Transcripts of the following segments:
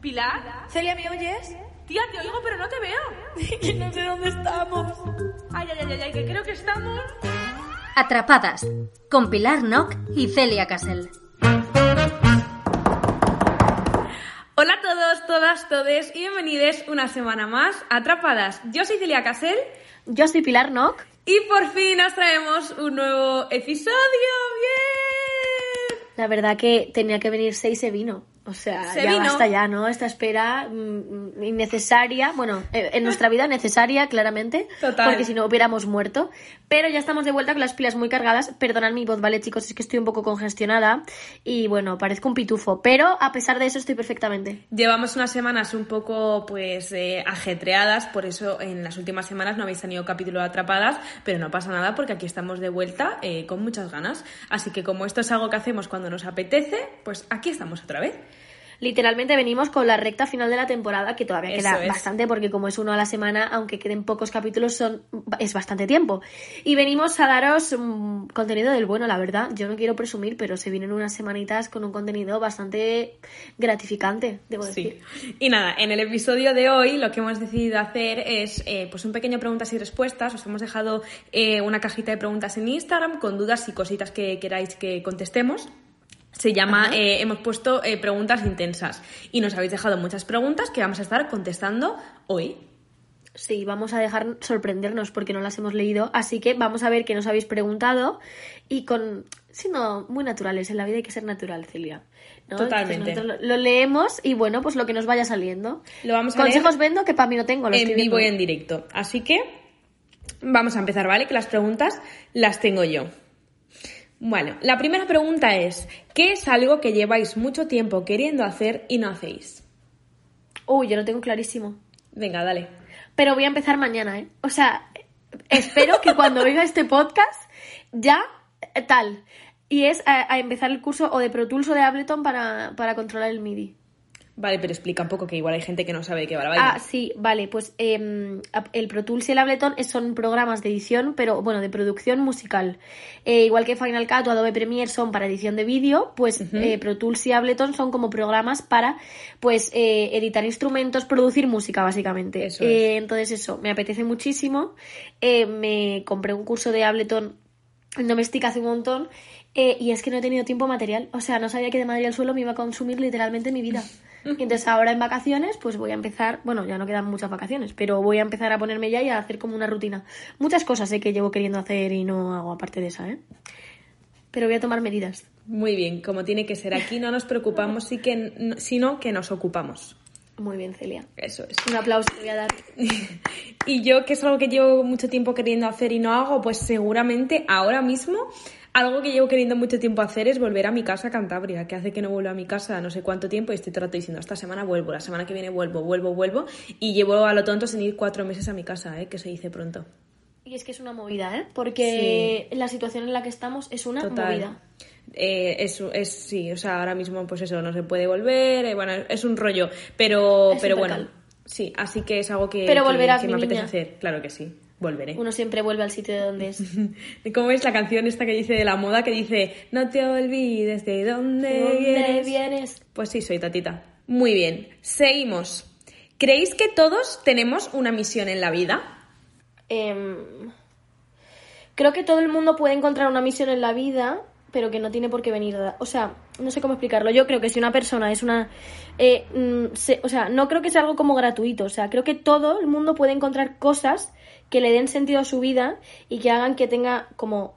¿Pilar? Celia, ¿me oyes? Tía, te oigo, pero no te veo. Que no sé dónde estamos. Ay, ay, ay, ay, que creo que estamos... Atrapadas, con Pilar Nock y Celia Casel. Hola a todos, todas, todes y bienvenidos una semana más a Atrapadas. Yo soy Celia Casel Yo soy Pilar Nock. y por fin os traemos un nuevo episodio. ¡Bien! La verdad que tenía que venir seis y se vino. O sea, Se ya vino. basta ya, ¿no? Esta espera mm, innecesaria, bueno, eh, en nuestra vida necesaria, claramente, Total. porque si no hubiéramos muerto. Pero ya estamos de vuelta con las pilas muy cargadas. Perdonad mi voz, ¿vale, chicos? Es que estoy un poco congestionada y, bueno, parezco un pitufo. Pero, a pesar de eso, estoy perfectamente. Llevamos unas semanas un poco pues eh, ajetreadas, por eso en las últimas semanas no habéis tenido capítulo de Atrapadas, pero no pasa nada porque aquí estamos de vuelta eh, con muchas ganas. Así que como esto es algo que hacemos cuando nos apetece, pues aquí estamos otra vez. Literalmente venimos con la recta final de la temporada, que todavía Eso queda es. bastante, porque como es uno a la semana, aunque queden pocos capítulos, son es bastante tiempo. Y venimos a daros mm, contenido del bueno, la verdad. Yo no quiero presumir, pero se vienen unas semanitas con un contenido bastante gratificante, debo decir. Sí. Y nada, en el episodio de hoy lo que hemos decidido hacer es eh, pues un pequeño preguntas y respuestas. Os hemos dejado eh, una cajita de preguntas en Instagram con dudas y cositas que queráis que contestemos. Se llama, eh, hemos puesto eh, preguntas intensas y nos habéis dejado muchas preguntas que vamos a estar contestando hoy. Sí, vamos a dejar sorprendernos porque no las hemos leído, así que vamos a ver qué nos habéis preguntado y con siendo muy naturales, en la vida hay que ser natural, Celia. ¿no? Totalmente. Lo, lo leemos y bueno, pues lo que nos vaya saliendo. Lo vamos a Consejos leer vendo que para mí no tengo, lo en vivo y en directo. Así que vamos a empezar, ¿vale? Que las preguntas las tengo yo. Bueno, la primera pregunta es, ¿qué es algo que lleváis mucho tiempo queriendo hacer y no hacéis? Uy, yo lo tengo clarísimo. Venga, dale. Pero voy a empezar mañana, ¿eh? O sea, espero que cuando oiga este podcast ya eh, tal. Y es a, a empezar el curso o de Pro Tools o de Ableton para, para controlar el MIDI. Vale, pero explica un poco que igual hay gente que no sabe de qué va la vaina. Ah, sí, vale, pues em, el Pro Tools y el Ableton es- son programas de edición, pero bueno, de producción musical. Eh, igual que Final Cut o Adobe Premiere son para edición de vídeo, pues eh, Pro Tools y Ableton son como programas para pues eh, editar instrumentos, producir música, básicamente. Eso Eh, entonces eso, me apetece muchísimo. Eh, me compré un curso de Ableton en Domestic hace un montón. eh, y es que no he tenido tiempo material. O sea, no sabía que de Madrid al suelo me iba a consumir literalmente mi vida. Entonces ahora en vacaciones, pues voy a empezar, bueno, ya no quedan muchas vacaciones, pero voy a empezar a ponerme ya y a hacer como una rutina. Muchas cosas sé que llevo queriendo hacer y no hago aparte de esa, ¿eh? Pero voy a tomar medidas. Muy bien, como tiene que ser. Aquí no nos preocupamos, sí que, sino que nos ocupamos. Muy bien, Celia. Eso es. Un aplauso te voy a dar. Y yo, que es algo que llevo mucho tiempo queriendo hacer y no hago, pues seguramente ahora mismo algo que llevo queriendo mucho tiempo hacer es volver a mi casa a Cantabria, que hace que no vuelvo a mi casa no sé cuánto tiempo y estoy todo el rato diciendo, esta semana vuelvo, la semana que viene vuelvo, vuelvo, vuelvo y llevo a lo tonto sin ir cuatro meses a mi casa, ¿eh? que se dice pronto. Y es que es una movida, ¿eh? Porque la situación en la que estamos es una Total. movida. Eh, es, es, sí, o sea, ahora mismo pues eso, no se puede volver, eh, bueno, es un rollo, pero, Es pero bueno, sí, así que es algo que, Pero que- volverás, que me apetece niña. hacer, claro que sí, volveré. Uno siempre vuelve al sitio de donde es. ¿Cómo es la canción esta que dice de la moda que dice no te olvides de dónde, ¿Dónde vienes"? vienes? Pues sí, soy tatita. Muy bien, seguimos. ¿Creéis que todos tenemos una misión en la vida? Em, creo que todo el mundo puede encontrar una misión en la vida, pero que no tiene por qué venir. O sea, no sé cómo explicarlo. Yo creo que si una persona es una. eh, mm, o sea, no creo que sea algo como gratuito. O sea, creo que todo el mundo puede encontrar cosas que le den sentido a su vida y que hagan que tenga como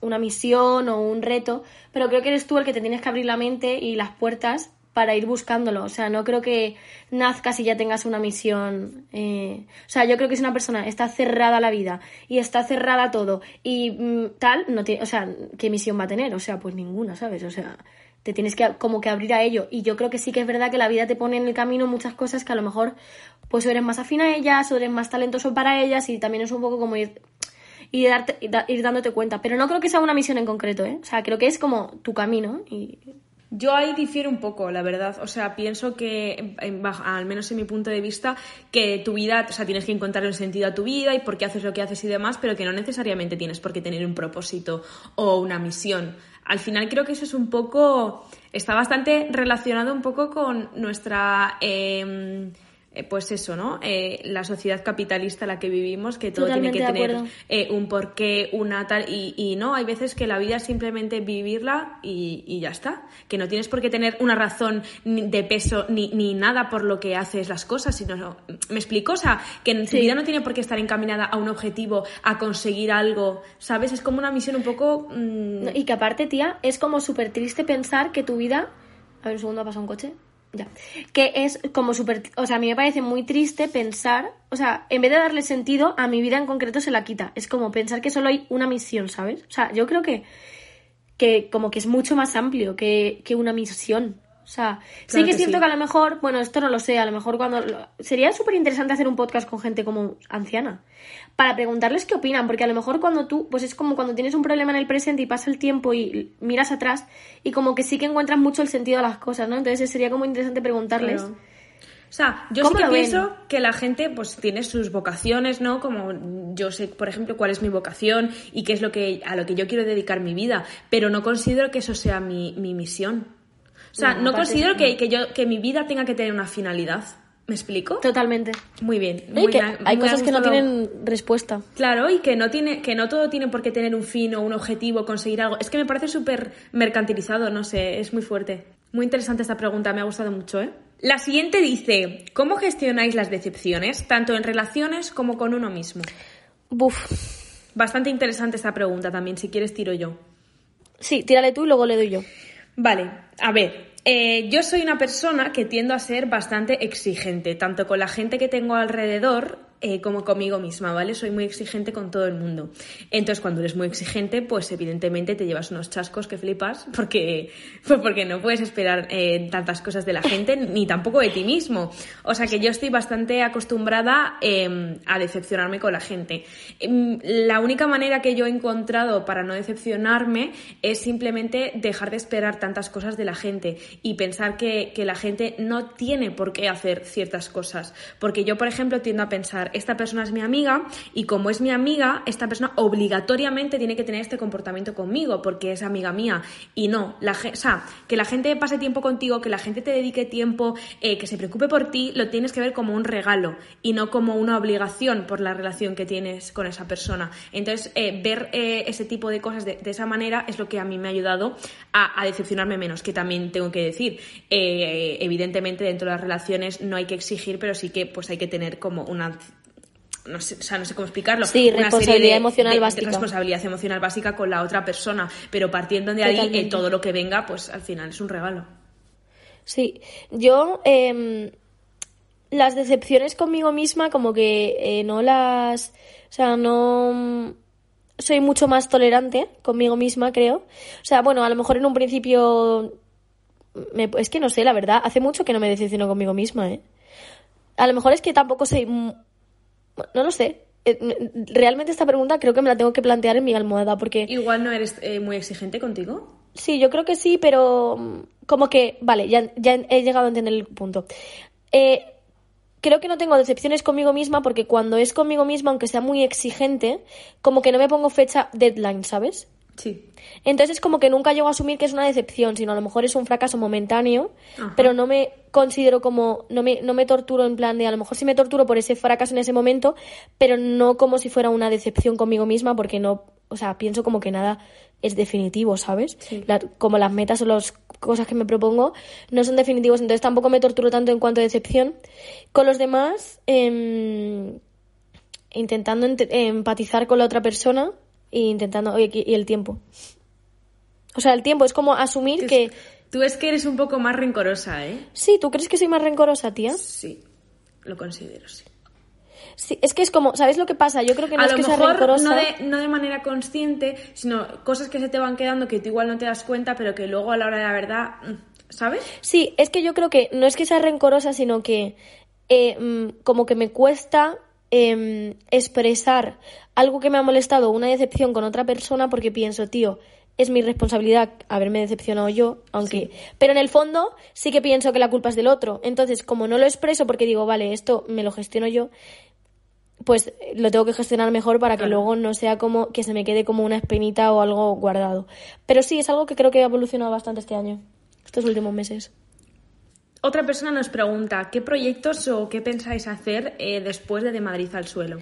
una misión o un reto, pero creo que eres tú el que te tienes que abrir la mente y las puertas para ir buscándolo. O sea, no creo que nazcas y ya tengas una misión. eh, O sea, yo creo que si una persona está cerrada a la vida y está cerrada a todo y mm, tal, no tiene, o sea, ¿qué misión va a tener? O sea, pues ninguna, ¿sabes? O sea, te tienes que como que abrir a ello. Y yo creo que sí que es verdad que la vida te pone en el camino muchas cosas que a lo mejor pues eres más afín a ellas o eres más talentoso para ellas y también es un poco como ir, y darte, ir dándote cuenta. Pero no creo que sea una misión en concreto, ¿eh? O sea, creo que es como tu camino y yo ahí difiero un poco, la verdad. O sea, pienso que, al menos en mi punto de vista, que tu vida, o sea, tienes que encontrar el sentido a tu vida y por qué haces lo que haces y demás, pero que no necesariamente tienes por qué tener un propósito o una misión. Al final creo que eso es un poco, está bastante relacionado un poco con nuestra... Eh, pues eso, ¿no? Eh, la sociedad capitalista en la que vivimos, que todo tiene que tener eh, un porqué, una tal, y, no, hay veces que la vida es simplemente vivirla y, ya está, que no tienes por qué tener una razón de peso ni, ni nada por lo que haces las cosas, sino, me explico, o sea, que en tu vida no tiene por qué estar encaminada a un objetivo, a conseguir algo, ¿sabes? Es como una misión un poco... Mm, y que aparte, tía, es como súper triste pensar que tu vida... A ver, un segundo, ha pasado un coche. Ya. Que es como súper. O sea, a mí me parece muy triste pensar. O sea, en vez de darle sentido, a mi vida en concreto se la quita. Es como pensar que solo hay una misión, ¿sabes? O sea, yo creo que. Que como que es mucho más amplio que, que una misión. O sea, sí que es cierto que a lo mejor, bueno, esto no lo sé, a lo mejor cuando... Sería súper interesante hacer un podcast con gente como anciana, para preguntarles qué opinan, porque a lo mejor cuando tú, pues es como cuando tienes un problema en el presente y pasa el tiempo y miras atrás y como que sí que encuentras mucho el sentido de las cosas, ¿no? Entonces sería como interesante preguntarles. O sea, yo sí que pienso que la gente pues tiene sus vocaciones, ¿no? Como yo sé, por ejemplo, cuál es mi vocación y qué es lo que a lo que yo quiero dedicar mi vida, pero no considero que eso sea mi, mi misión. O sea, no, considero que, que, yo, que mi vida tenga que tener una finalidad. ¿Me explico? Totalmente. Muy bien. hay cosas que no tienen respuesta. Claro, y que no tiene, que no todo tiene por qué tener un fin o un objetivo, conseguir algo. Es que me parece súper mercantilizado, no sé, es muy fuerte. Muy interesante esta pregunta, me ha gustado mucho, ¿eh? La siguiente dice, ¿cómo gestionáis las decepciones, tanto en relaciones como con uno mismo? Buf. Bastante interesante esta pregunta también, si quieres tiro yo. Sí, tírale tú y luego le doy yo. Vale, a ver, eh, yo soy una persona que tiendo a ser bastante exigente, tanto con la gente que tengo alrededor eh, como conmigo misma, ¿vale? Soy muy exigente con todo el mundo. Entonces, cuando eres muy exigente, pues evidentemente te llevas unos chascos que flipas porque, pues porque no puedes esperar eh, tantas cosas de la gente ni tampoco de ti mismo. O sea que yo estoy bastante acostumbrada em, a decepcionarme con la gente. Em, la única manera que yo he encontrado para no decepcionarme es simplemente dejar de esperar tantas cosas de la gente y pensar que, que la gente no tiene por qué hacer ciertas cosas. Porque yo, por ejemplo, tiendo a pensar, esta persona es mi amiga y como es mi amiga, esta persona obligatoriamente tiene que tener este comportamiento conmigo porque es amiga mía. Y no, la, o sea, que la gente pase tiempo contigo, que la gente te dedique tiempo, eh, que se preocupe por ti, lo tienes que ver como un regalo y no como una obligación por la relación que tienes con esa persona. Entonces, eh, ver eh, ese tipo de cosas de, esa manera es lo que a mí me ha ayudado a, a decepcionarme menos, que también tengo que decir. evidentemente, dentro de las relaciones no hay que exigir, pero sí que pues hay que tener como una no sé, o sea, no sé cómo explicarlo. Sí, responsabilidad emocional básica. responsabilidad emocional básica con la otra persona, pero partiendo de ahí, eh, todo lo que venga, pues al final es un regalo. Sí, yo em, las decepciones conmigo misma como que eh, no las, o sea, no soy mucho más tolerante conmigo misma, creo. O sea, bueno, a lo mejor en un principio me, es que no sé, la verdad, hace mucho que no me decepciono conmigo misma, ¿eh? A lo mejor es que tampoco soy no lo sé. Eh, realmente esta pregunta creo que me la tengo que plantear en mi almohada porque... Igual no eres eh, muy exigente contigo. Sí, yo creo que sí, pero mm, como que, vale, ya, ya he llegado a entender el punto. Eh, creo que no tengo decepciones conmigo misma porque cuando es conmigo misma, aunque sea muy exigente, como que no me pongo fecha deadline, ¿sabes? Sí. Entonces como que nunca llego a asumir que es una decepción, sino a lo mejor es un fracaso momentáneo, pero no me considero como, no me, no me torturo en plan de, a lo mejor sí me torturo por ese fracaso en ese momento, pero no como si fuera una decepción conmigo misma, porque no, o sea, pienso como que nada es definitivo, ¿sabes? como las metas o las cosas que me propongo no son definitivos, entonces tampoco me torturo tanto en cuanto a decepción. Con los demás, em, intentando empatizar con la otra persona, e intentando y el tiempo o sea el tiempo es como asumir que tú es que eres un poco más rencorosa eh sí tú crees que soy más rencorosa tía sí lo considero sí Sí, es que es como, ¿sabes lo que pasa? Yo creo que no a es lo que sea mejor rencorosa. no de, no de manera consciente, sino cosas que se te van quedando que tú igual no te das cuenta, pero que luego a la hora de la verdad, mm, ¿sabes? Sí, es que yo creo que no es que sea rencorosa, sino que eh, mm, como que me cuesta em, expresar algo que me ha molestado, una decepción con otra persona, porque pienso, tío, es mi responsabilidad haberme decepcionado yo, aunque... Pero en el fondo sí que pienso que la culpa es del otro. Entonces, como no lo expreso porque digo, vale, esto me lo gestiono yo, pues eh, lo tengo que gestionar mejor para que Claro. luego no sea como que se me quede como una espinita o algo guardado. Pero sí, es algo que creo que ha evolucionado bastante este año, estos últimos meses. Otra persona nos pregunta, ¿qué proyectos o qué pensáis hacer eh, después de De Madrid al suelo?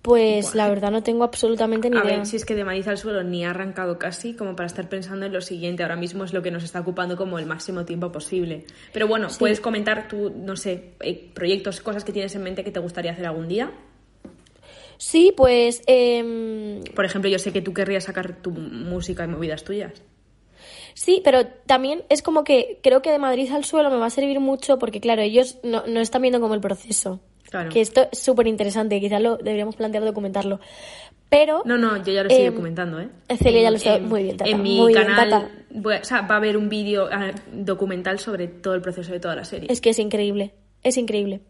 Pues la verdad no tengo absolutamente ni A idea. ver, si es que de Madrid al suelo ni ha arrancado casi, como para estar pensando en lo siguiente. Ahora mismo es lo que nos está ocupando como el máximo tiempo posible. Pero bueno, puedes comentar tú, no sé, eh, proyectos, cosas que tienes en mente que te gustaría hacer algún día. Sí, pues em, Por ejemplo, yo sé que tú querrías sacar tu música y movidas tuyas. Sí, pero también es como que creo que de Madrid al suelo me va a servir mucho porque claro, ellos no, no están viendo como el proceso. Claro. Que esto es súper interesante, quizás lo deberíamos plantear documentarlo. Pero No, no, yo ya lo estoy Em, documentando, ¿eh? Celia ya lo está- muy bien, Tata, En mi muy canal Tata. voy a- o sea, va a haber un vídeo eh, documental sobre todo el proceso de toda la serie. Es que es increíble, es increíble.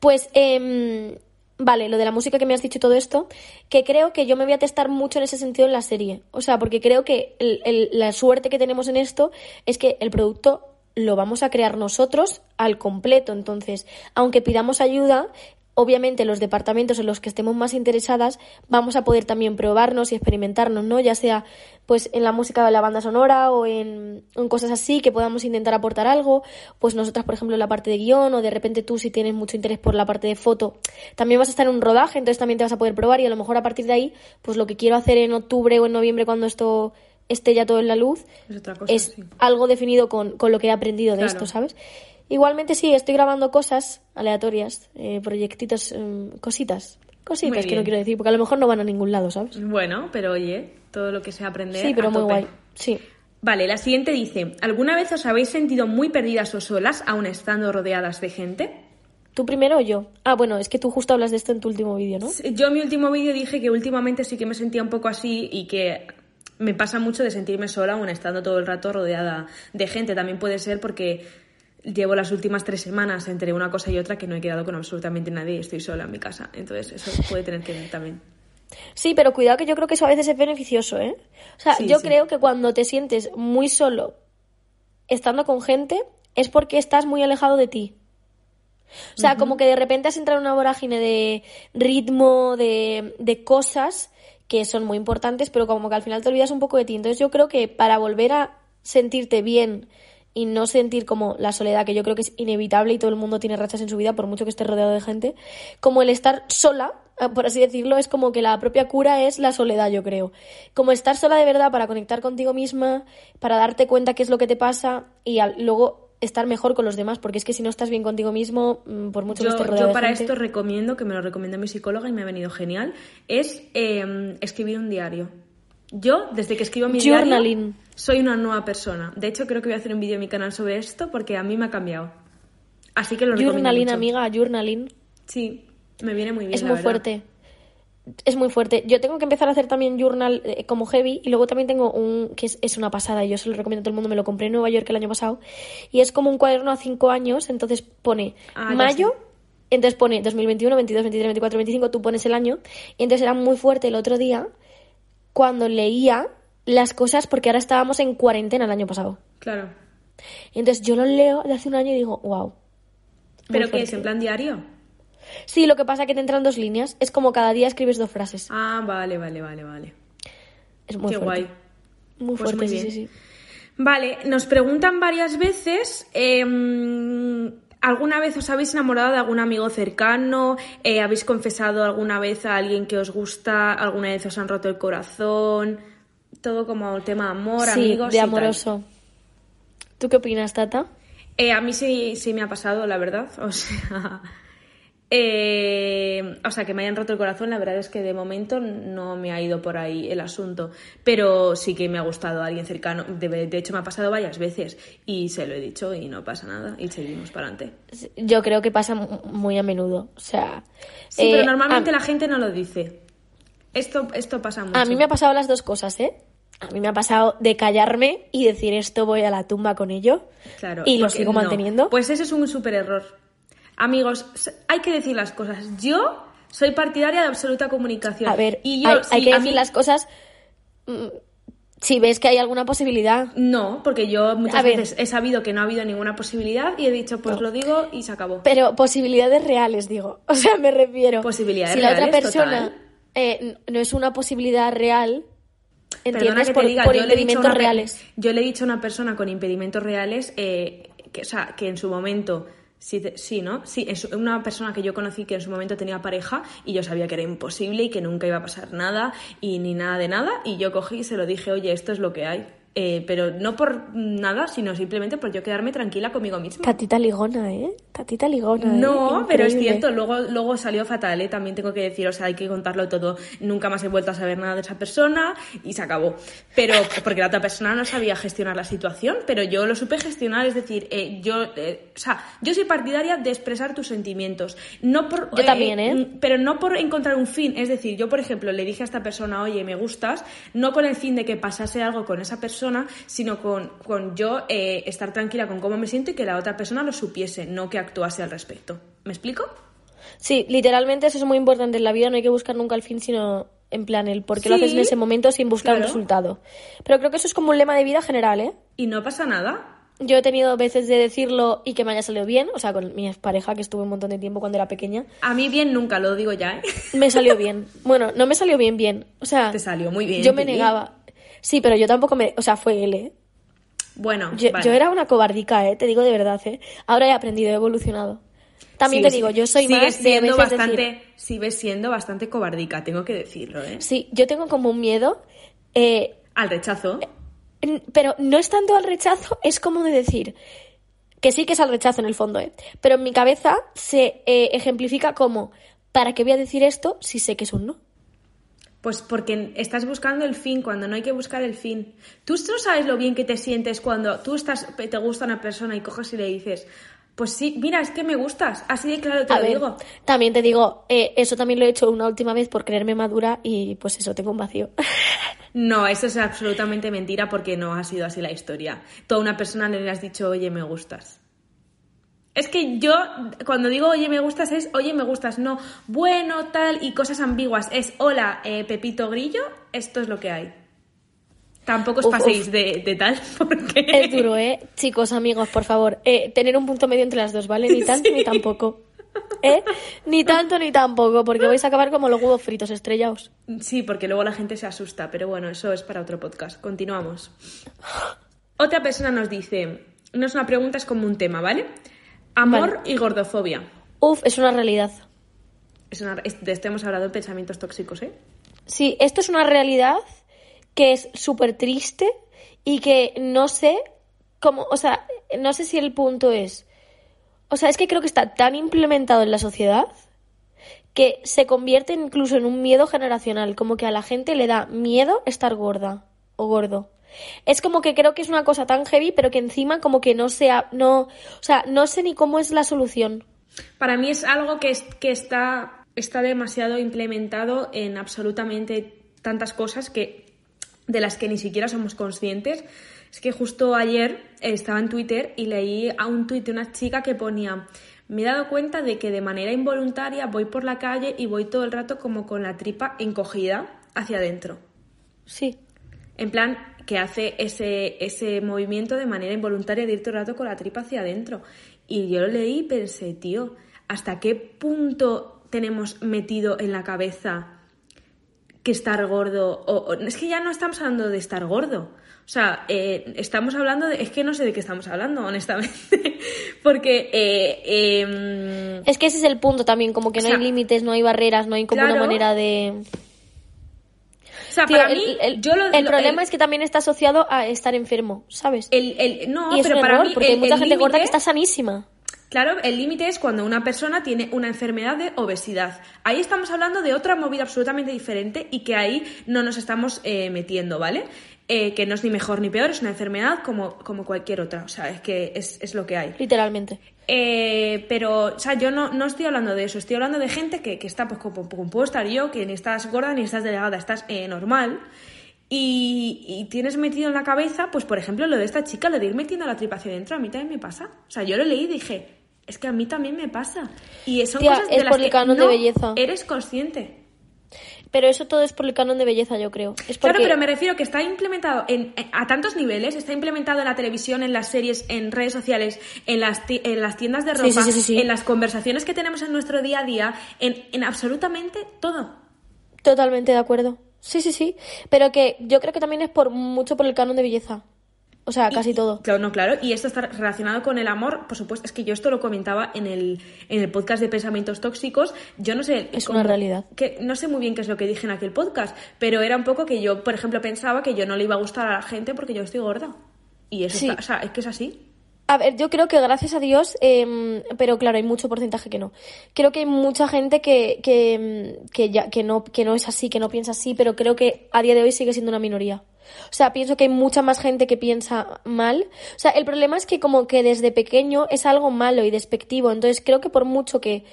Pues, em, vale, lo de la música que me has dicho todo esto, que creo que yo me voy a testar mucho en ese sentido en la serie. O sea, porque creo que el- el- la suerte que tenemos en esto es que el producto lo vamos a crear nosotros al completo. Entonces, aunque pidamos ayuda, obviamente los departamentos en los que estemos más interesadas vamos a poder también probarnos y experimentarnos, ¿no? Ya sea pues en la música de la banda sonora o en, en cosas así que podamos intentar aportar algo, pues nosotras por ejemplo en la parte de guion o de repente tú si tienes mucho interés por la parte de foto, también vas a estar en un rodaje, entonces también te vas a poder probar y a lo mejor a partir de ahí, pues lo que quiero hacer en octubre o en noviembre cuando esto esté ya todo en la luz, Es otra cosa, es sí. algo definido con, con lo que he aprendido de Claro. esto, ¿sabes? Igualmente sí, estoy grabando cosas aleatorias, eh, proyectitos, em, cositas. Cositas que no quiero decir, porque a lo mejor no van a ningún lado, ¿sabes? Bueno, pero oye, todo lo que sea aprender. Sí, pero a muy tope. guay. Sí. Vale, la siguiente dice: ¿Alguna vez os habéis sentido muy perdidas o solas, aun estando rodeadas de gente? ¿Tú primero o yo? Ah, bueno, es que tú justo hablas de esto en tu último vídeo, ¿no? Yo en mi último vídeo dije que últimamente sí que me sentía un poco así y que me pasa mucho de sentirme sola aun estando todo el rato rodeada de gente. También puede ser porque llevo las últimas tres semanas entre una cosa y otra que no he quedado con absolutamente nadie y estoy sola en mi casa. Entonces eso puede tener que ver también. Sí, pero cuidado que yo creo que eso a veces es beneficioso, ¿eh? O sea, Sí, yo sí. creo que cuando te sientes muy solo estando con gente es porque estás muy alejado de ti. O sea, como que de repente has entrado en una vorágine de ritmo, de, de cosas que son muy importantes, pero como que al final te olvidas un poco de ti. Entonces yo creo que para volver a sentirte bien y no sentir como la soledad, que yo creo que es inevitable y todo el mundo tiene rachas en su vida, por mucho que esté rodeado de gente, como el estar sola, eh, por así decirlo, es como que la propia cura es la soledad, yo creo. Como estar sola de verdad para conectar contigo misma, para darte cuenta qué es lo que te pasa y al- luego estar mejor con los demás, porque es que si no estás bien contigo mismo, mm, por mucho que Yo, estés rodeado yo para de gente... esto recomiendo, que me lo recomendó mi psicóloga y me ha venido genial, es eh, escribir un diario. Yo, desde que escribo mi Journaling. diario, soy una nueva persona. De hecho, creo que voy a hacer un vídeo en mi canal sobre esto porque a mí me ha cambiado. Así que lo Journaling, mucho. amiga, journaling. Sí, me viene muy bien, Es la muy verdad. fuerte. Es muy fuerte. Yo tengo que empezar a hacer también journal eh, como heavy y luego también tengo un que es, es una pasada y yo se lo recomiendo a todo el mundo. Me lo compré en Nueva York el año pasado y es como un cuaderno a cinco años. Entonces pone Ah, mayo, entonces pone 2021, 22, 23, 24, 25. Tú pones el año y entonces era muy fuerte el otro día cuando leía las cosas porque ahora estábamos en cuarentena el año pasado. Claro. Entonces yo lo leo de hace un año y digo, wow. ¿Pero qué es? ¿En plan diario? Sí, lo que pasa es que te entran dos líneas. Es como cada día escribes dos frases. Ah, vale, vale, vale, vale. Es muy qué fuerte. guay. Muy Pues fuerte, muy sí, bien. sí, sí. Vale, nos preguntan varias veces. em, ¿Alguna vez os habéis enamorado de algún amigo cercano? Eh, ¿Habéis confesado alguna vez a alguien que os gusta? ¿Alguna vez os han roto el corazón? Todo como tema amor, sí, amigos. de y tal. amoroso. ¿Tú qué opinas, Tata? Eh, a mí sí, sí me ha pasado, la verdad. O sea, Eh, o sea, que me hayan roto el corazón, la verdad es que de momento no me ha ido por ahí el asunto. Pero sí que me ha gustado alguien cercano. De, de hecho, me ha pasado varias veces y se lo he dicho y no pasa nada y seguimos para adelante. Yo creo que pasa mu- muy a menudo. O sea. Sí, eh, pero normalmente a, la gente no lo dice. Esto, esto pasa mucho. a mí me ha pasado las dos cosas, ¿eh? A mí me ha pasado de callarme y decir esto voy a la tumba con ello. Claro, y lo sigo no. manteniendo. Pues ese es un súper error. Amigos, hay que decir las cosas. Yo soy partidaria de absoluta comunicación. a ver, y yo, hay, que a decir mí- las cosas. mm, Si ves que hay alguna posibilidad. No, porque yo muchas A ver. veces he sabido que no ha habido ninguna posibilidad y he dicho, pues No. lo digo y se acabó. Pero posibilidades reales, digo. O sea, me refiero. Posibilidades Si la otra reales, persona eh, no es una posibilidad real, ¿entiendes? por, diga, por yo le he dicho a impedimentos una reales. Yo le he dicho a una persona con impedimentos reales eh, que, o sea, que en su momento. Sí, sí, ¿no? Sí, es una persona que yo conocí que en su momento tenía pareja y yo sabía que era imposible y que nunca iba a pasar nada y ni nada de nada y yo cogí y se lo dije, oye, esto es lo que hay. Eh, pero no por nada, sino simplemente por yo quedarme tranquila conmigo misma. Tatita ligona, ¿eh? Tatita ligona. ¿eh? No, pero es cierto, luego, luego salió fatal, ¿eh? también tengo que decir, o sea, hay que contarlo todo. Nunca más he vuelto a saber nada de esa persona y se acabó. Pero, porque la otra persona no sabía gestionar la situación, pero yo lo supe gestionar, es decir, eh, yo, eh, o sea, yo soy partidaria de expresar tus sentimientos. No por, Yo también, ¿eh? Pero no por encontrar un fin, es decir, yo, por ejemplo, le dije a esta persona, oye, me gustas, no con el fin de que pasase algo con esa persona, sino con, con yo eh, estar tranquila con cómo me siento y que la otra persona lo supiese, no que actuase al respecto. ¿Me explico? Sí, literalmente eso es muy importante en la vida. No hay que buscar nunca el fin, sino en plan el por qué lo Sí, haces en ese momento sin buscar un claro. resultado. Pero creo que eso es como un lema de vida general, ¿eh? Y no pasa nada. Yo he tenido veces de decirlo y que me haya salido bien, o sea, con mi pareja que estuve un montón de tiempo cuando era pequeña, A mí bien nunca, lo digo ya, ¿eh? me salió bien. Bueno, no me salió bien, bien. O sea, Te salió muy bien. yo me negaba. Sí, pero yo tampoco me. O sea, fue él, ¿eh? Bueno, Yo, vale. yo era una cobardica, ¿eh? Te digo de verdad, ¿eh? Ahora he aprendido, he evolucionado. También te digo, yo soy sigues más de siendo veces bastante, decir- Sigues siendo bastante cobardica, tengo que decirlo, ¿eh? Sí, yo tengo como un miedo, eh, Al rechazo. n- pero no es tanto al rechazo, es como de decir que sí que es al rechazo en el fondo, ¿eh? Pero en mi cabeza se eh, ejemplifica como, ¿para qué voy a decir esto si sé que es un no? Pues porque estás buscando el fin cuando no hay que buscar el fin. Tú no sabes lo bien que te sientes cuando tú estás, te gusta una persona y coges y le dices, pues sí, mira, es que me gustas. Así de claro te A lo ver, digo. también te digo, eh, eso también lo he hecho una última vez por creerme madura y pues eso, tengo un vacío. No, eso es absolutamente mentira porque no ha sido así la historia. Tú a una persona le has dicho, oye, me gustas. Es que yo, cuando digo oye, me gustas, es oye, me gustas, no bueno, tal y cosas ambiguas. Es hola, eh, Pepito Grillo, esto es lo que hay. Tampoco os paséis uf. De, de tal, porque. Es duro, ¿eh? Chicos, amigos, por favor, eh, tener un punto medio entre las dos, ¿vale? Ni tanto ni tampoco. ¿Eh? Ni tanto ni tampoco, porque vais a acabar como los huevos fritos estrellados. Sí, porque luego la gente se asusta, pero bueno, eso es para otro podcast. Continuamos. Otra persona nos dice, no es una pregunta, es como un tema, ¿vale? Amor y gordofobia. Uf, es una realidad. Es una, es- de esto hemos hablado de pensamientos tóxicos, ¿eh? Sí, esto es una realidad que es súper triste y que no sé cómo, o sea, no sé si el punto es, o sea, es que creo que está tan implementado en la sociedad que se convierte incluso en un miedo generacional, como que a la gente le da miedo estar gorda o gordo. Es como que creo que es una cosa tan heavy, pero que encima como que no sea, no, o sea, no sé ni cómo es la solución. Para mí es algo que, es- que está, está demasiado implementado en absolutamente tantas cosas que, de las que ni siquiera somos conscientes. Es que justo ayer estaba en Twitter y leí a un tuit de una chica que ponía me he dado cuenta de que de manera involuntaria voy por la calle y voy todo el rato como con la tripa encogida hacia adentro. Sí. En plan, que hace ese, ese movimiento de manera involuntaria de ir todo el rato con la tripa hacia adentro. Y yo lo leí y pensé, tío, ¿hasta qué punto tenemos metido en la cabeza que estar gordo? O, o- es que ya no estamos hablando de estar gordo. O sea, eh, estamos hablando de... Es que no sé de qué estamos hablando, honestamente. Porque... eh, em, Es que ese es el punto también, como que O no sea, hay límites, no hay barreras, no hay como una manera de... o sea, Tío, para el, mí... el- yo lo- el lo- problema el- es que también está asociado a estar enfermo, ¿sabes? el- el- no, y es pero un para error, mí porque hay mucha gente gorda que está sanísima. Claro, el límite es cuando una persona tiene una enfermedad de obesidad. Ahí estamos hablando de otra movida absolutamente diferente y que ahí no nos estamos eh, metiendo, ¿vale? Eh, que no es ni mejor ni peor, es una enfermedad como, como cualquier otra. O sea, es que es, es lo que hay. Literalmente. Eh, pero, o sea, yo no, no estoy hablando de eso, estoy hablando de gente que, que está, pues como, como puedo estar yo, que ni estás gorda ni estás delgada, estás eh, normal. Y, y tienes metido en la cabeza, pues por ejemplo, lo de esta chica, lo de ir metiendo la tripa hacia adentro, a mí también me pasa. O sea, yo lo leí y dije, es que a mí también me pasa. Y son Tía, cosas de es las por el que canon de no belleza. eres consciente. Pero eso todo es por el canon de belleza, yo creo. Es porque... Claro, pero me refiero que está implementado en, a tantos niveles, está implementado en la televisión, en las series, en redes sociales, en las, ti- en las tiendas de ropa, Sí, sí, sí, sí, sí. en las conversaciones que tenemos en nuestro día a día, en, en absolutamente todo. Totalmente de acuerdo. Sí, sí, sí. Pero que yo creo que también es por mucho por el canon de belleza. O sea, casi Y- todo. Claro, no, claro. Y esto está relacionado con el amor, por supuesto. Es que yo esto lo comentaba en el, en el podcast de pensamientos tóxicos. Yo no sé. Es una realidad. Que, no sé muy bien qué es lo que dije en aquel podcast, pero era un poco que yo, por ejemplo, pensaba que yo no le iba a gustar a la gente porque yo estoy gorda. Y eso Sí. está- o sea, es que es así. A ver, yo creo que gracias a Dios, em, pero claro, hay mucho porcentaje que no. Creo que hay mucha gente que, que, em, que, ya, que, no, que no es así, que no piensa así, pero creo que a día de hoy sigue siendo una minoría. O sea, pienso que hay mucha más gente que piensa mal. O sea, el problema es que como que desde pequeño es algo malo y despectivo. Entonces creo que por mucho que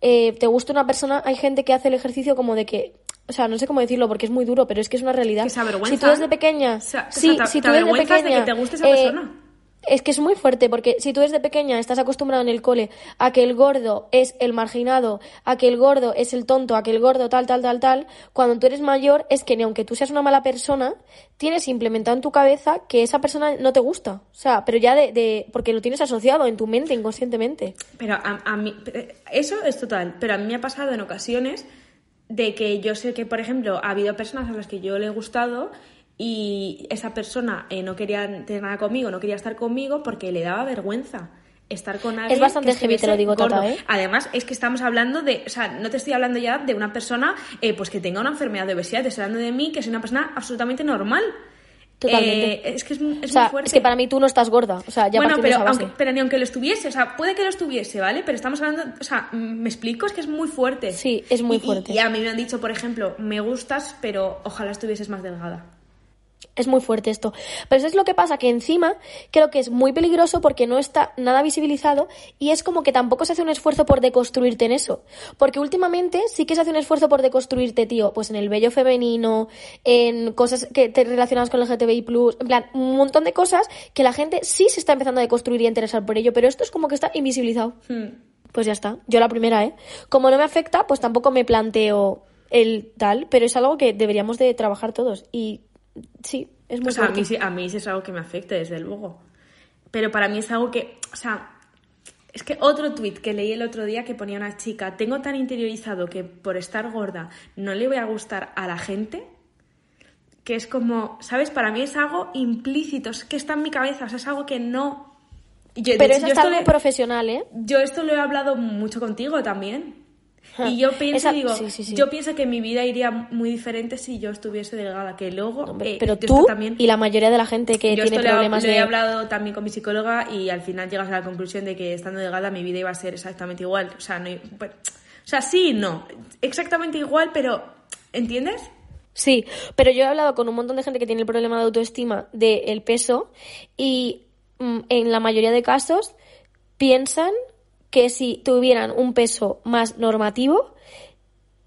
eh, te guste una persona, hay gente que hace el ejercicio como de que... O sea, no sé cómo decirlo porque es muy duro, pero es que es una realidad. Que se avergüenza, si tú desde pequeña... O sea, sí, o sea, te- si te tú desde avergüenzas de que pequeña... te guste esa eh, persona. Es que es muy fuerte porque si tú desde pequeña estás acostumbrado en el cole a que el gordo es el marginado, a que el gordo es el tonto, a que el gordo tal, tal, tal, tal, cuando tú eres mayor es que ni aunque tú seas una mala persona, tienes implementado en tu cabeza que esa persona no te gusta. O sea, pero ya de, de porque lo tienes asociado en tu mente inconscientemente. Pero a, a mí, eso es total, pero a mí me ha pasado en ocasiones de que yo sé que, por ejemplo, ha habido personas a las que yo le he gustado y esa persona eh, no quería tener nada conmigo, no quería estar conmigo porque le daba vergüenza estar con alguien bastante que heavy, te lo digo, Tata. ¿eh? Además, es que estamos hablando de, o sea, no te estoy hablando ya de una persona eh, pues que tenga una enfermedad de obesidad, te estoy hablando de mí, que soy una persona absolutamente normal. Totalmente. Eh, es que es, es o sea, muy fuerte. es que para mí tú no estás gorda. O sea, ya bueno, pero, aunque, pero ni aunque lo estuviese, o sea, puede que lo estuviese, ¿vale? Pero estamos hablando, o sea, me explico, es que es muy fuerte. Sí, es muy Y- y- fuerte. Y, a mí me han dicho, por ejemplo, me gustas, pero ojalá estuvieses más delgada. Es muy fuerte esto. Pero eso es lo que pasa, que encima creo que es muy peligroso porque no está nada visibilizado y es como que tampoco se hace un esfuerzo por deconstruirte en eso. Porque últimamente sí que se hace un esfuerzo por deconstruirte, tío, pues en el vello femenino, en cosas que te relacionadas con el LGTBI+, en plan, un montón de cosas que la gente sí se está empezando a deconstruir y a interesar por ello, pero esto es como que está invisibilizado. Hmm. Pues ya está. Yo la primera, ¿eh? Como no me afecta, pues tampoco me planteo el tal, pero es algo que deberíamos de trabajar todos. Y sí, es muy O sea, a mí, sí- a mí sí es algo que me afecta, desde luego. Pero para mí es algo que, o sea, es que otro tuit que leí el otro día que ponía una chica, tengo tan interiorizado que por estar gorda no le voy a gustar a la gente, que es como, ¿sabes? Para mí es algo implícito, es que está en mi cabeza, o sea, es algo que no... Yo- Pero hecho, eso yo es esto algo le- profesional, ¿eh? yo esto lo he hablado mucho contigo también. Y yo pienso, Esa- digo, sí, sí, sí. yo pienso que mi vida iría muy diferente si yo estuviese delgada, que luego... Hombre, eh, pero yo tú también, y la mayoría de la gente que yo tiene esto lo he- problemas lo he de... hablado también con mi psicóloga y al final llegas a la conclusión de que estando delgada mi vida iba a ser exactamente igual. O sea, no, bueno, o sea sí y no. Exactamente igual, pero... ¿Entiendes? Sí, pero yo he hablado con un montón de gente que tiene el problema de autoestima del peso y mm, en la mayoría de casos piensan que si tuvieran un peso más normativo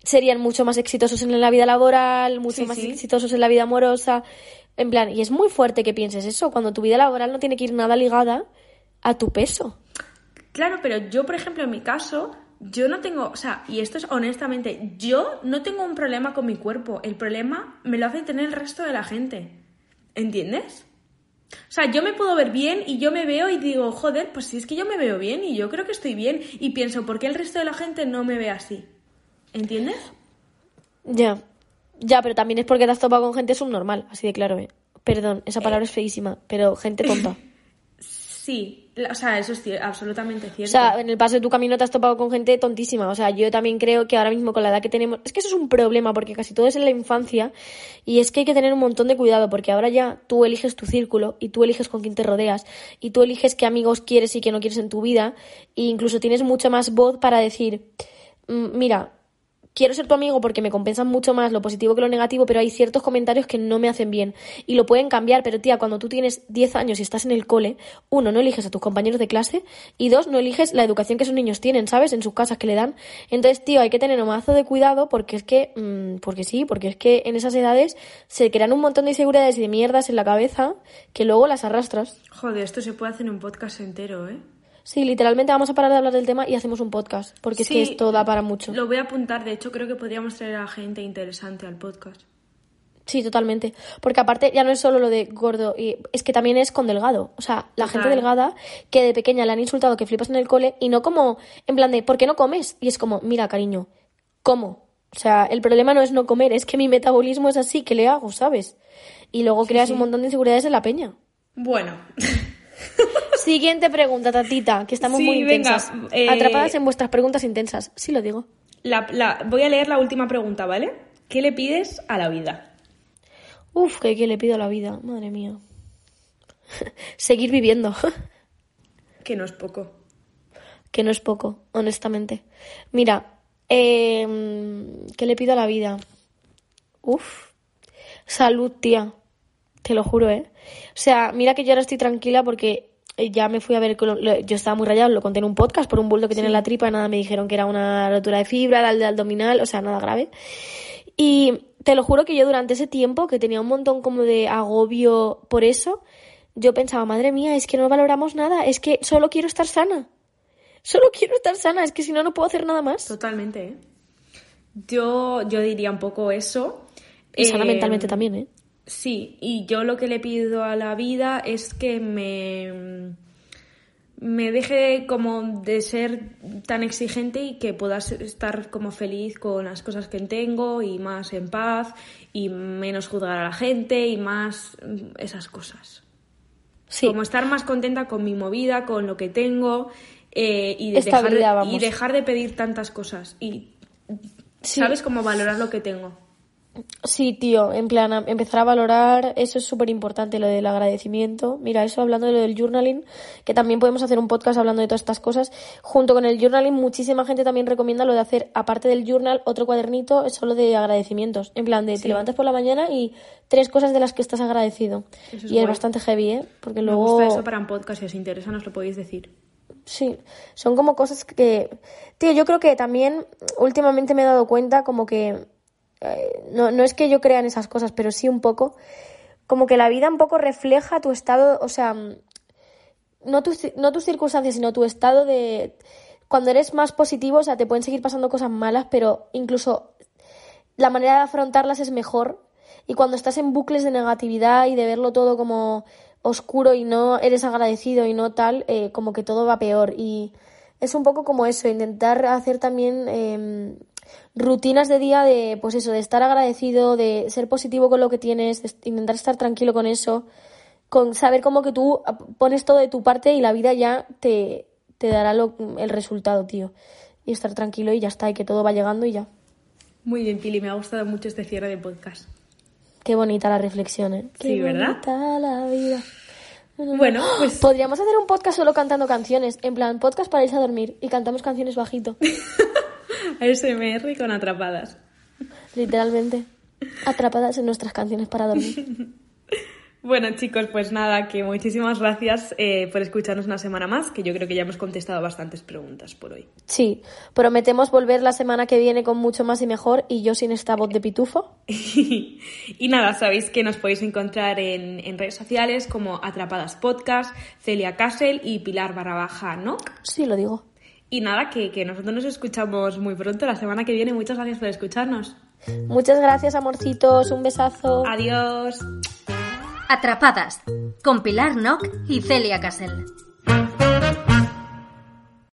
serían mucho más exitosos en la vida laboral, mucho Sí, más sí. exitosos en la vida amorosa. En plan, y es muy fuerte que pienses eso, cuando tu vida laboral no tiene que ir nada ligada a tu peso. Claro, pero yo, por ejemplo, en mi caso, yo no tengo, o sea, y esto es honestamente, yo no tengo un problema con mi cuerpo. El problema me lo hace tener el resto de la gente. ¿Entiendes? O sea, yo me puedo ver bien y yo me veo y digo, joder, pues si es que yo me veo bien y yo creo que estoy bien. Y pienso, ¿por qué el resto de la gente no me ve así? ¿Entiendes? Ya, ya, pero también es porque te has topado con gente subnormal, así de claro, ¿eh? Perdón, esa palabra es feísima, pero gente tonta. Sí, o sea, eso es absolutamente O cierto. sea, en el paso de tu camino te has topado con gente tontísima. O sea, yo también creo que ahora mismo con la edad que tenemos... Es que eso es un problema porque casi todo es en la infancia y es que hay que tener un montón de cuidado porque ahora ya tú eliges tu círculo y tú eliges con quién te rodeas y tú eliges qué amigos quieres y qué no quieres en tu vida e incluso tienes mucho más voz para decir, "Mm, mira, quiero ser tu amigo porque me compensan mucho más lo positivo que lo negativo, pero hay ciertos comentarios que no me hacen bien y lo pueden cambiar, pero tía, cuando tú tienes 10 años y estás en el cole, uno, no eliges a tus compañeros de clase y dos, no eliges la educación que esos niños tienen, ¿sabes? En sus casas que le dan. Entonces, tío, hay que tener un mazo de cuidado porque es que, mm, porque sí, porque es que en esas edades se crean un montón de inseguridades y de mierdas en la cabeza que luego las arrastras. Joder, esto se puede hacer en un podcast entero, ¿eh? Sí, literalmente vamos a parar de hablar del tema y hacemos un podcast, porque Sí, es que esto da para mucho. Lo voy a apuntar, de hecho creo que podríamos traer a gente interesante al podcast. Sí, totalmente. Porque aparte ya no es solo lo de gordo, y es que también es con delgado. O sea, la Total. gente delgada que de pequeña le han insultado que flipas en el cole y no como en plan de ¿por qué no comes? Y es como, mira, cariño, ¿cómo? O sea, el problema no es no comer, es que mi metabolismo es así, ¿qué le hago, sabes? Y luego creas un montón de inseguridades en la peña. Bueno, Siguiente pregunta, tatita, que estamos Sí, muy venga, intensas. eh, Atrapadas en vuestras preguntas intensas. Sí lo digo. la- la- voy a leer la última pregunta, ¿vale? ¿Qué le pides a la vida? Uf, que qué le pido a la vida, madre mía. Seguir viviendo. Que no es poco. que no es poco, honestamente. Mira, eh, ¿qué le pido a la vida? Uf, salud, tía. Te lo juro, ¿eh? O sea, mira que yo ahora estoy tranquila porque ya me fui a ver, yo estaba muy rayada, lo conté en un podcast por un bulto que tiene en la tripa, nada, me dijeron que era una rotura de fibra, el de abdominal, o sea, nada grave. Y te lo juro que yo durante ese tiempo, que tenía un montón como de agobio por eso, yo pensaba, madre mía, es que no valoramos nada, es que solo quiero estar sana. Solo quiero estar sana, es que si no, no puedo hacer nada más. Totalmente, ¿eh? Yo, yo diría un poco eso. Y sana Eh, mentalmente también, ¿eh? Sí, y yo lo que le pido a la vida es que me, me deje como de ser tan exigente y que pueda estar como feliz con las cosas que tengo y más en paz y menos juzgar a la gente y más mm, esas cosas. Sí, Como estar más contenta con mi movida, con lo que tengo eh, y, de dejar, y dejar de pedir tantas cosas y Sí. sabes cómo valorar lo que tengo. Sí, tío, en plan, a- empezar a valorar, eso es súper importante, lo del agradecimiento. Mira, eso hablando de lo del journaling, que también podemos hacer un podcast hablando de todas estas cosas. Junto con el journaling, muchísima gente también recomienda lo de hacer, aparte del journal, otro cuadernito solo de agradecimientos. En plan, de te levantas por la mañana y tres cosas de las que estás agradecido. Eso es y es bastante heavy, ¿eh? Porque Me luego... gusta eso para un podcast, si os interesa nos lo podéis decir. Sí, son como cosas que... Tío, yo creo que también últimamente me he dado cuenta como que... eh, no, no es que yo crea en esas cosas, pero sí un poco. Como que la vida un poco refleja tu estado, o sea, mm, no tus, no tus circunstancias, sino tu estado de... Cuando eres más positivo, o sea, te pueden seguir pasando cosas malas, pero incluso la manera de afrontarlas es mejor. Y cuando estás en bucles de negatividad y de verlo todo como oscuro y no eres agradecido y no tal, eh, como que todo va peor. Y es un poco como eso, intentar hacer también eh, rutinas de día de, pues eso, de estar agradecido, de ser positivo con lo que tienes, de intentar estar tranquilo con eso, con saber como que tú pones todo de tu parte y la vida ya te, te dará lo- el resultado, tío. Y estar tranquilo y ya está, y que todo va llegando y ya. Muy bien, Pili, me ha gustado mucho este cierre de podcast. Qué bonita la reflexión, ¿eh? Qué Sí, ¿verdad? bonita la vida. Bueno, pues Podríamos hacer un podcast solo cantando canciones, en plan podcast para irse a dormir y cantamos canciones bajito, ASMR con atrapadas. literalmente. Atrapadas en nuestras canciones para dormir. Bueno, chicos, pues nada, que muchísimas gracias eh, por escucharnos una semana más, que yo creo que ya hemos contestado bastantes preguntas por hoy. Sí, prometemos volver la semana que viene con mucho más y mejor y yo sin esta voz de pitufo. y nada, sabéis que nos podéis encontrar en, en redes sociales como Atrapadas Podcast, Celia Castle y Pilar barra baja Noc. Sí, lo digo. Y nada, que, que nosotros nos escuchamos muy pronto la semana que viene. Muchas gracias por escucharnos. Muchas gracias, amorcitos. Un besazo. Adiós. Atrapadas con Pilar Nock y Celia Casel.